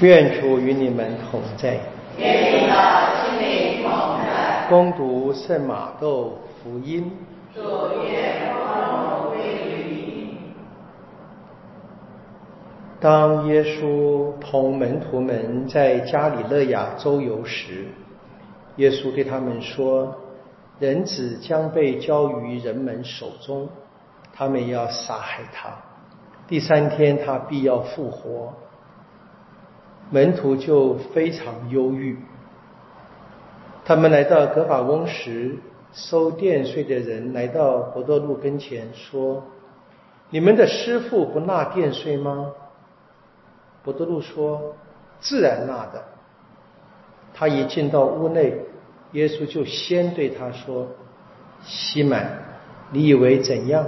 愿主与你们同在。愿你的心灵同在。恭读圣马窦福音。主愿光荣归于你。当耶稣同门徒们在加里勒亚周游时，耶稣对他们说：“人子将被交于人们手中，他们要杀害他。第三天，他必要复活。”门徒就非常忧郁。他们来到格法翁时，收殿税的人来到伯多禄跟前说：“你们的师傅不纳殿税吗？”伯多禄说：“自然纳的。”他一进到屋内，耶稣就先对他说：“西满，你以为怎样？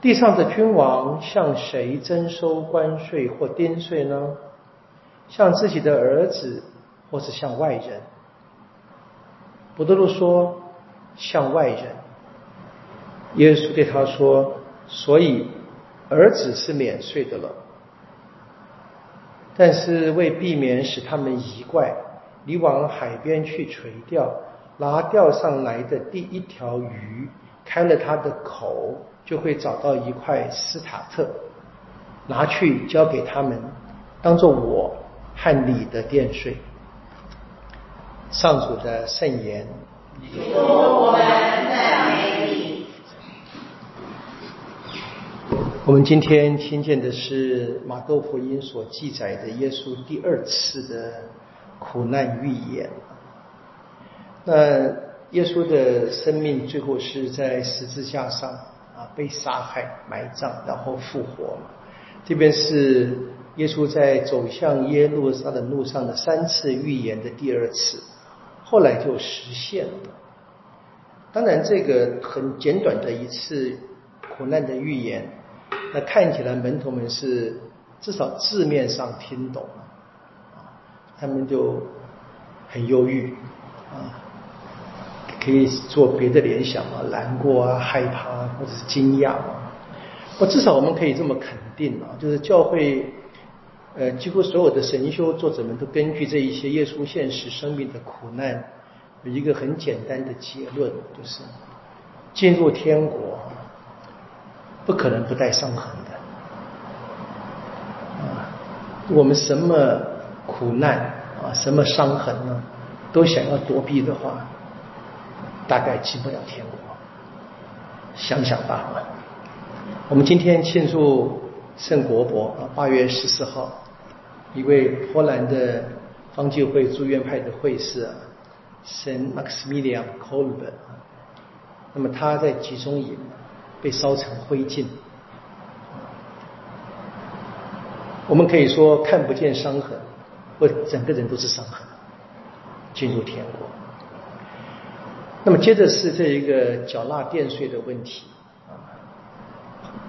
地上的君王向谁征收关税或丁税呢？”向自己的儿子，或是向外人，伯多禄说：“向外人。”耶稣对他说：“所以儿子是免税的了。但是为避免使他们疑怪，你往海边去垂钓，拿钓上来的第一条鱼，开了它的口，就会找到一块斯塔特，拿去交给他们，当做我。”和你的殿税，上主的圣言。我们赞美你。我们今天听见的是马窦福音所记载的耶稣第二次的苦难预言。那耶稣的生命最后是在十字架上啊被杀害、埋葬，然后复活。这边是。耶稣在走向耶路撒冷路上的三次预言的第二次，后来就实现了。当然，这个很简短的一次苦难的预言，那看起来门徒们是至少字面上听懂了，他们就很忧郁，啊，可以做别的联想啊，难过啊，害怕或者是惊讶啊，或至少我们可以这么肯定啊，就是教会。呃，几乎所有的神修作者们都根据这一些耶稣现实生命的苦难，有一个很简单的结论，就是进入天国不可能不带伤痕的。啊，我们什么苦难啊，什么伤痕呢，都想要躲避的话，大概进不了天国。想想吧，我们今天庆祝圣国博啊，八月十四号。一位波兰的方济会住院派的会士啊，圣 Maximilian Kolbe，那么他在集中营被烧成灰烬，我们可以说看不见伤痕，或整个人都是伤痕，进入天国。那么接着是这一个缴纳电税的问题，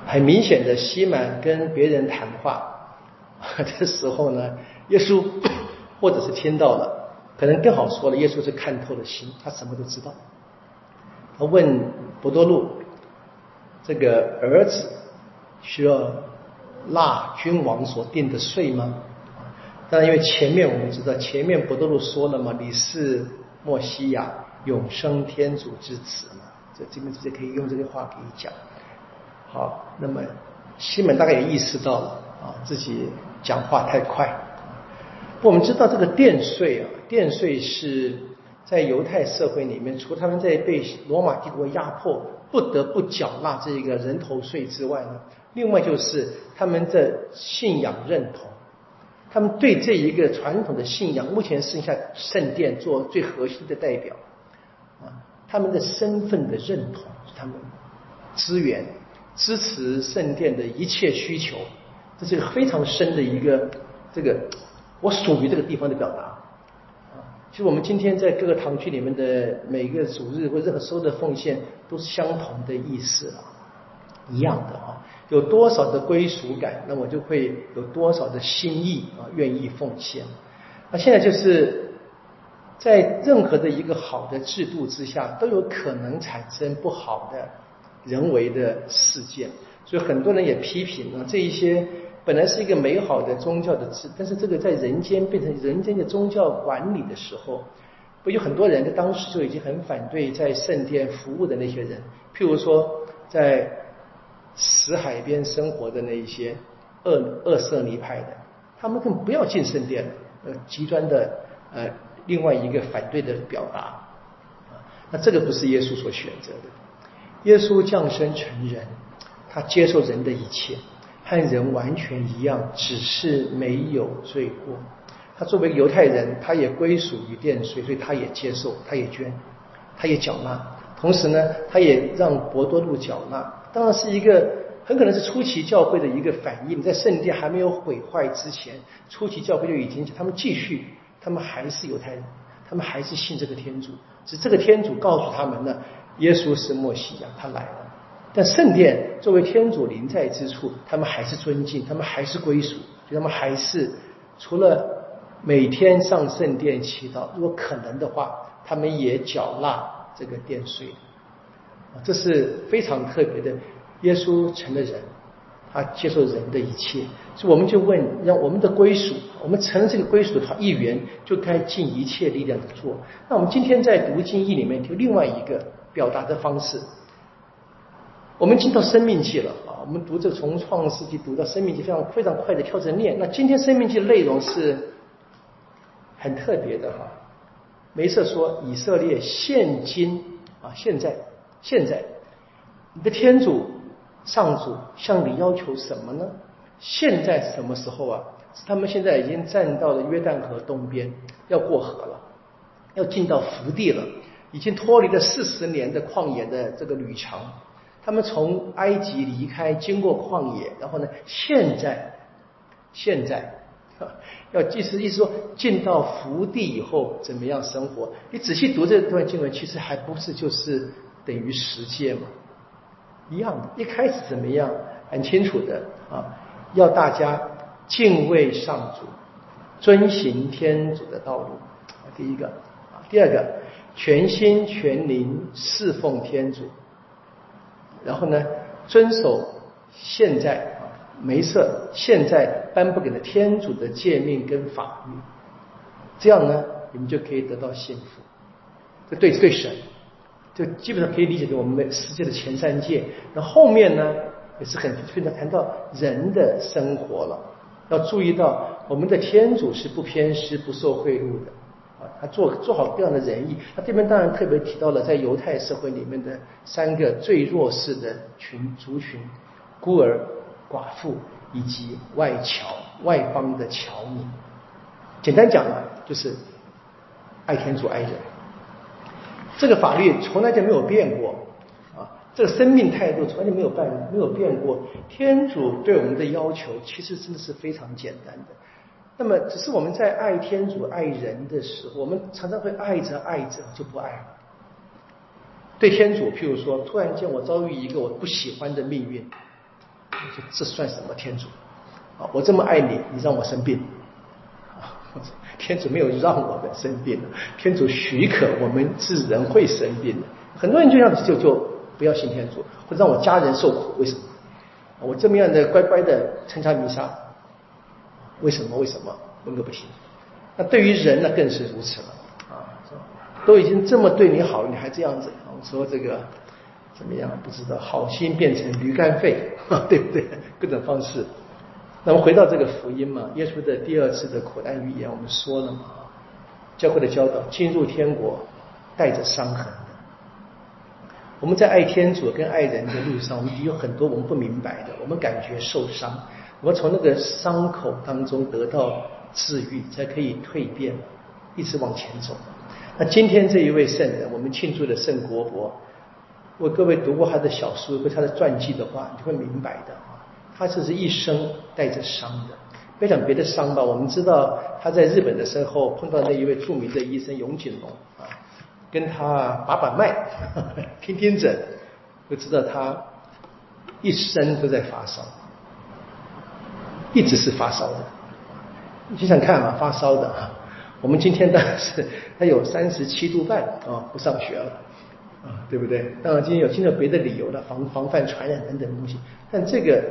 很明显的西满跟别人谈话。这时候呢，耶稣或者是听到了，可能更好说了，耶稣是看透了心，他什么都知道。他问伯多禄：“这个儿子需要纳君王所定的税吗？”当然，因为前面我们知道，前面伯多禄说了嘛：“你是莫西亚，永生天主之子嘛。”这这边直接可以用这句话给你讲。好，那么西门大概也意识到了啊，自己。讲话太快。我们知道这个电税啊，电税是在犹太社会里面，除他们在被罗马帝国压迫不得不缴纳这个人头税之外呢，另外就是他们的信仰认同，他们对这一个传统的信仰，目前剩下圣殿做最核心的代表啊，他们的身份的认同，他们资源支持圣殿的一切需求。这是一个非常深的一个这个我属于这个地方的表达。其实我们今天在各个堂区里面的每个主日或任何收的奉献都是相同的意思啊，一样的啊。有多少的归属感，那我就会有多少的心意啊，愿意奉献。那现在就是在任何的一个好的制度之下，都有可能产生不好的人为的事件，所以很多人也批评了这一些。本来是一个美好的宗教的字，但是这个在人间变成人间的宗教管理的时候，不有很多人在当时就已经很反对在圣殿服务的那些人，譬如说在死海边生活的那一些恶恶色尼派的，他们更不要进圣殿了，呃，极端的呃另外一个反对的表达，啊，那这个不是耶稣所选择的，耶稣降生成人，他接受人的一切。和人完全一样，只是没有罪过。他作为犹太人，他也归属于殿税，所以他也接受，他也捐，他也缴纳。同时呢，他也让博多禄缴纳。当然是一个很可能是初期教会的一个反应，在圣殿还没有毁坏之前，初期教会就已经他们继续，他们还是犹太人，他们还是信这个天主。是这个天主告诉他们呢，耶稣是墨西亚，他来了。但圣殿作为天主临在之处，他们还是尊敬，他们还是归属，就他们还是除了每天上圣殿祈祷，如果可能的话，他们也缴纳这个殿税。啊，这是非常特别的。耶稣成了人，他接受人的一切，所以我们就问：让我们的归属，我们成了这个归属的他一员，就该尽一切力量的做。那我们今天在读经义里面，就另外一个表达的方式。我们进到生命记了啊，我们读这从创世纪读到生命记，非常非常快的跳着念。那今天生命记的内容是很特别的哈。梅瑟说：“以色列现今啊，现在现在，你的天主上主向你要求什么呢？现在是什么时候啊？是他们现在已经站到了约旦河东边，要过河了，要进到福地了，已经脱离了四十年的旷野的这个旅程。”他们从埃及离开，经过旷野，然后呢？现在，现在，要意思意思说，进到福地以后怎么样生活？你仔细读这段经文，其实还不是就是等于十诫嘛？一样的，一开始怎么样？很清楚的啊，要大家敬畏上主，遵行天主的道路。第一个啊，第二个，全心全灵侍奉天主。然后呢，遵守现在啊，梅瑟现在颁布给了天主的诫命跟法律，这样呢，你们就可以得到幸福。这对对神，就基本上可以理解成我们的世界的前三界。那后面呢，也是很非常谈到人的生活了，要注意到我们的天主是不偏私、不受贿赂的。啊，他做做好各样的仁义。他这边当然特别提到了在犹太社会里面的三个最弱势的群族群：孤儿、寡妇以及外侨、外邦的侨民。简单讲呢，就是爱天主、爱人。这个法律从来就没有变过啊，这个生命态度从来没有变没有变过。天主对我们的要求其实真的是非常简单的。那么，只是我们在爱天主、爱人的时候，我们常常会爱着爱着就不爱了。对天主，譬如说，突然间我遭遇一个我不喜欢的命运，说这算什么天主？啊，我这么爱你，你让我生病，啊，天主没有让我们生病，天主许可我们是人会生病的。很多人就这样子就就不要信天主，会让我家人受苦，为什么？我这么样的乖乖的参加弥撒。为什么？为什么？问个不停。那对于人呢，更是如此了啊！都已经这么对你好了，你还这样子？我说这个怎么样？不知道，好心变成驴肝肺，对不对？各种方式。那么回到这个福音嘛，耶稣的第二次的苦难预言，我们说了嘛，教会的教导，进入天国带着伤痕。我们在爱天主跟爱人的路上，我们有很多我们不明白的，我们感觉受伤。我从那个伤口当中得到治愈，才可以蜕变，一直往前走。那今天这一位圣人，我们庆祝的圣国伯，我各位读过他的小书或他的传记的话，你会明白的啊。他这是一生带着伤的。别讲别的伤吧，我们知道他在日本的时候碰到那一位著名的医生永井隆啊，跟他把把脉、听听诊，就知道他一生都在发烧。一直是发烧的，你想想看啊，发烧的啊，我们今天当然是他有三十七度半啊，不上学了啊，对不对？当然今天有今天有别的理由了，防防范传染等等东西。但这个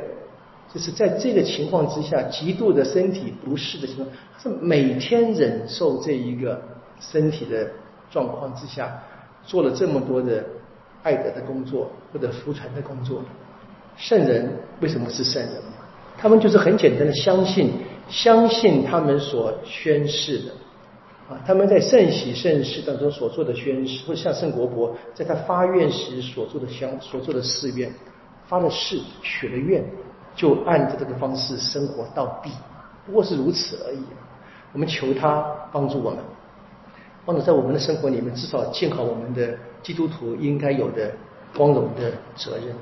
就是在这个情况之下，极度的身体不适的情况，是每天忍受这一个身体的状况之下，做了这么多的爱德的工作或者福传的工作。圣人为什么是圣人？他们就是很简单的相信，相信他们所宣誓的啊，他们在圣喜圣事当中所做的宣誓，或者像圣国伯在他发愿时所做的相所做的誓愿，发了誓许了愿。就按着这个方式生活到底，不过是如此而已。我们求他帮助我们，帮助在我们的生活里面，至少尽好我们的基督徒应该有的光荣的责任。